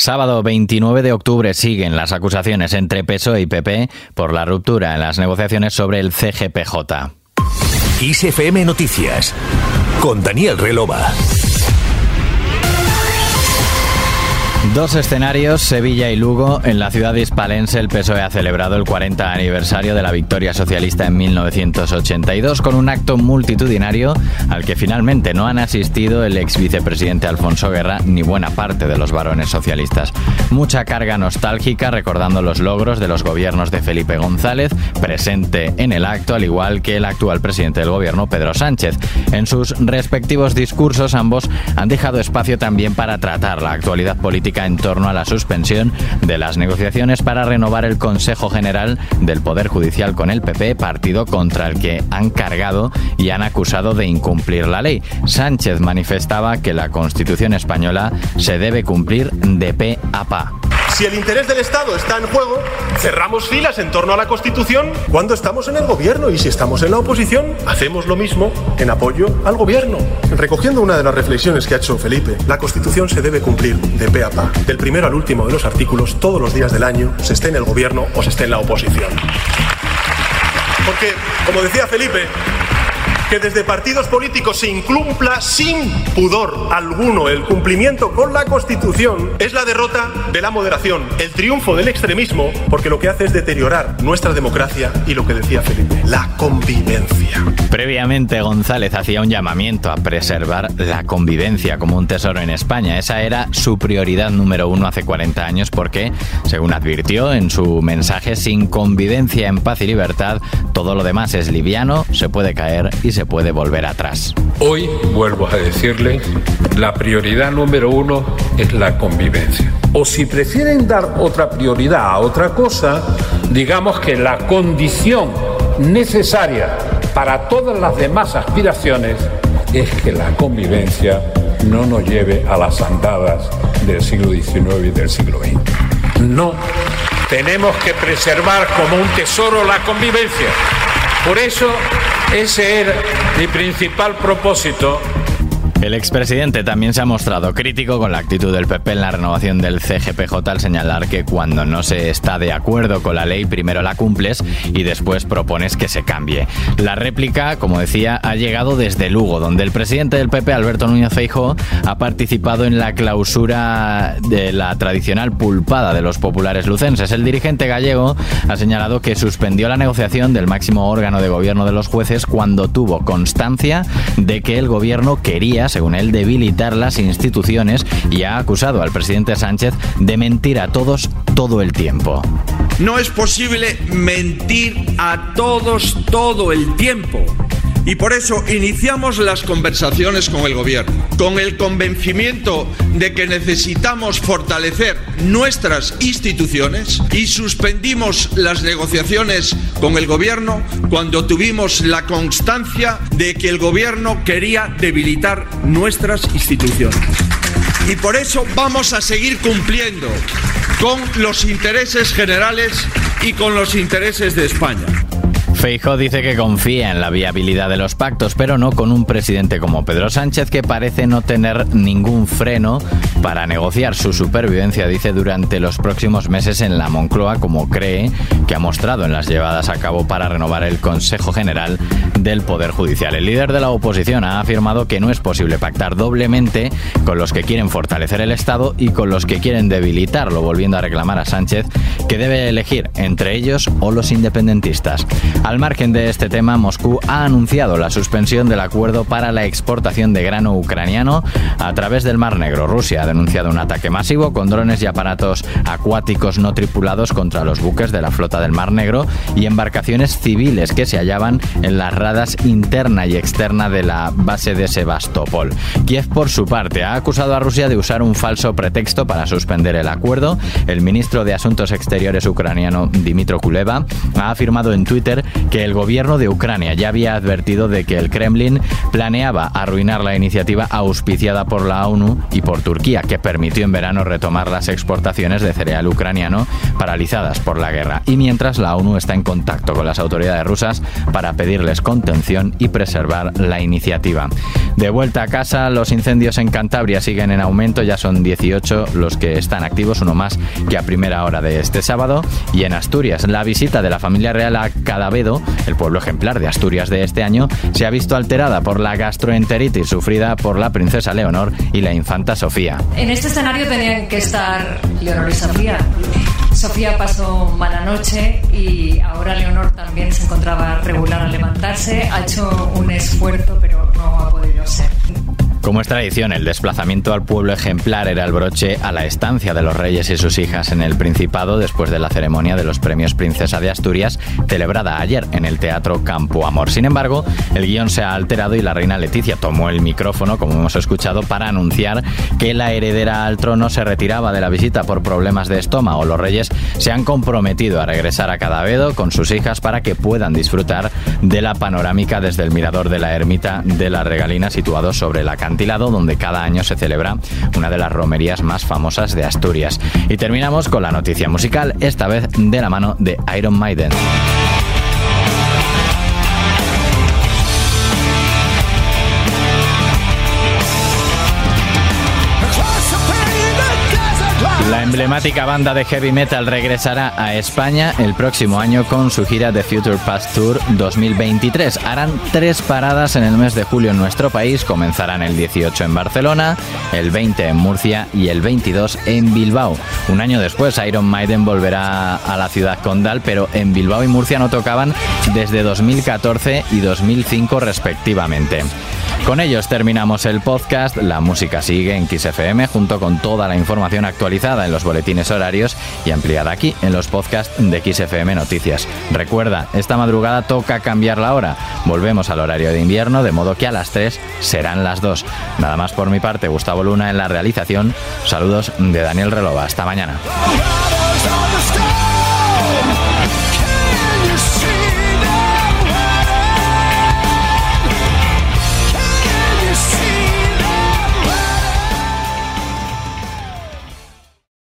Sábado 29 de octubre siguen las acusaciones entre PSOE y PP por la ruptura en las negociaciones sobre el CGPJ. ISFM Noticias con Daniel Relova. Dos escenarios, Sevilla y Lugo. En la ciudad hispalense el PSOE ha celebrado el 40 aniversario de la victoria socialista en 1982 con un acto multitudinario al que finalmente no han asistido el ex vicepresidente Alfonso Guerra ni buena parte de los varones socialistas. Mucha carga nostálgica recordando los logros de los gobiernos de Felipe González, presente en el acto, al igual que el actual presidente del gobierno Pedro Sánchez. En sus respectivos discursos ambos han dejado espacio también para tratar la actualidad política en torno a la suspensión de las negociaciones para renovar el Consejo General del Poder Judicial con el PP, partido contra el que han cargado y han acusado de incumplir la ley. Sánchez manifestaba que la Constitución española se debe cumplir de pe a pa. Si el interés del Estado está en juego, cerramos filas en torno a la Constitución cuando estamos en el gobierno y si estamos en la oposición, hacemos lo mismo en apoyo al gobierno. Recogiendo una de las reflexiones que ha hecho Felipe, la Constitución se debe cumplir de pe a pa, del primero al último de los artículos, todos los días del año, se esté en el gobierno o se esté en la oposición. Porque, como decía Felipe, que desde partidos políticos se incumpla sin pudor alguno el cumplimiento con la Constitución es la derrota de la moderación, el triunfo del extremismo, porque lo que hace es deteriorar nuestra democracia y lo que decía Felipe, la convivencia. Previamente González hacía un llamamiento a preservar la convivencia como un tesoro en España. Esa era su prioridad número uno hace 40 años porque, según advirtió en su mensaje, sin convivencia en paz y libertad, todo lo demás es liviano, se puede caer y se se puede volver atrás. Hoy, vuelvo a decirles, la prioridad número uno es la convivencia. O si prefieren dar otra prioridad a otra cosa, digamos que la condición necesaria para todas las demás aspiraciones es que la convivencia no nos lleve a las andadas del siglo XIX y del siglo XX. No, tenemos que preservar como un tesoro la convivencia. Por eso ese era mi principal propósito el expresidente también se ha mostrado crítico con la actitud del PP en la renovación del CGPJ al señalar que cuando no se está de acuerdo con la ley primero la cumples y después propones que se cambie. La réplica, como decía, ha llegado desde Lugo, donde el presidente del PP, Alberto Núñez Feijóo, ha participado en la clausura de la tradicional pulpada de los populares lucenses. El dirigente gallego ha señalado que suspendió la negociación del máximo órgano de gobierno de los jueces cuando tuvo constancia de que el gobierno quería según él, debilitar las instituciones y ha acusado al presidente Sánchez de mentir a todos todo el tiempo. No es posible mentir a todos todo el tiempo. Y por eso iniciamos las conversaciones con el Gobierno, con el convencimiento de que necesitamos fortalecer nuestras instituciones y suspendimos las negociaciones con el Gobierno cuando tuvimos la constancia de que el Gobierno quería debilitar nuestras instituciones. Y por eso vamos a seguir cumpliendo con los intereses generales y con los intereses de España. Feijo dice que confía en la viabilidad de los pactos, pero no con un presidente como Pedro Sánchez que parece no tener ningún freno para negociar su supervivencia, dice, durante los próximos meses en la Moncloa, como cree que ha mostrado en las llevadas a cabo para renovar el Consejo General del Poder Judicial. El líder de la oposición ha afirmado que no es posible pactar doblemente con los que quieren fortalecer el Estado y con los que quieren debilitarlo, volviendo a reclamar a Sánchez que debe elegir entre ellos o los independentistas. Al margen de este tema, Moscú ha anunciado la suspensión del acuerdo para la exportación de grano ucraniano a través del Mar Negro. Rusia ha denunciado un ataque masivo con drones y aparatos acuáticos no tripulados contra los buques de la flota del Mar Negro y embarcaciones civiles que se hallaban en las radas interna y externa de la base de Sebastopol. Kiev, por su parte, ha acusado a Rusia de usar un falso pretexto para suspender el acuerdo. El ministro de Asuntos Exteriores ucraniano, Dimitro Kuleva, ha afirmado en Twitter que el gobierno de Ucrania ya había advertido de que el Kremlin planeaba arruinar la iniciativa auspiciada por la ONU y por Turquía, que permitió en verano retomar las exportaciones de cereal ucraniano paralizadas por la guerra. Y mientras la ONU está en contacto con las autoridades rusas para pedirles contención y preservar la iniciativa. De vuelta a casa, los incendios en Cantabria siguen en aumento, ya son 18 los que están activos, uno más que a primera hora de este sábado. Y en Asturias, la visita de la familia real a Cadavedo, el pueblo ejemplar de Asturias de este año, se ha visto alterada por la gastroenteritis sufrida por la princesa Leonor y la infanta Sofía. En este escenario tenían que estar Leonor y Sofía. Sofía pasó mala noche y ahora Leonor también se encontraba regular al levantarse. Ha hecho un esfuerzo, pero no ha podido ser. Como es tradición, el desplazamiento al pueblo ejemplar era el broche a la estancia de los reyes y sus hijas en el Principado después de la ceremonia de los premios Princesa de Asturias celebrada ayer en el Teatro Campo Amor. Sin embargo, el guion se ha alterado y la reina Leticia tomó el micrófono, como hemos escuchado, para anunciar que la heredera al trono se retiraba de la visita por problemas de estómago. Los reyes se han comprometido a regresar a Cadavedo con sus hijas para que puedan disfrutar de la panorámica desde el mirador de la ermita de la Regalina situado sobre la donde cada año se celebra una de las romerías más famosas de Asturias. Y terminamos con la noticia musical, esta vez de la mano de Iron Maiden. Emblemática banda de heavy metal regresará a España el próximo año con su gira The Future Past Tour 2023. Harán tres paradas en el mes de julio en nuestro país. Comenzarán el 18 en Barcelona, el 20 en Murcia y el 22 en Bilbao. Un año después, Iron Maiden volverá a la ciudad condal, pero en Bilbao y Murcia no tocaban desde 2014 y 2005 respectivamente. Con ellos terminamos el podcast. La música sigue en XFM junto con toda la información actualizada en los boletines horarios y ampliada aquí en los podcasts de XFM Noticias. Recuerda, esta madrugada toca cambiar la hora. Volvemos al horario de invierno, de modo que a las 3 serán las 2. Nada más por mi parte, Gustavo Luna en la realización. Saludos de Daniel Relova. Hasta mañana.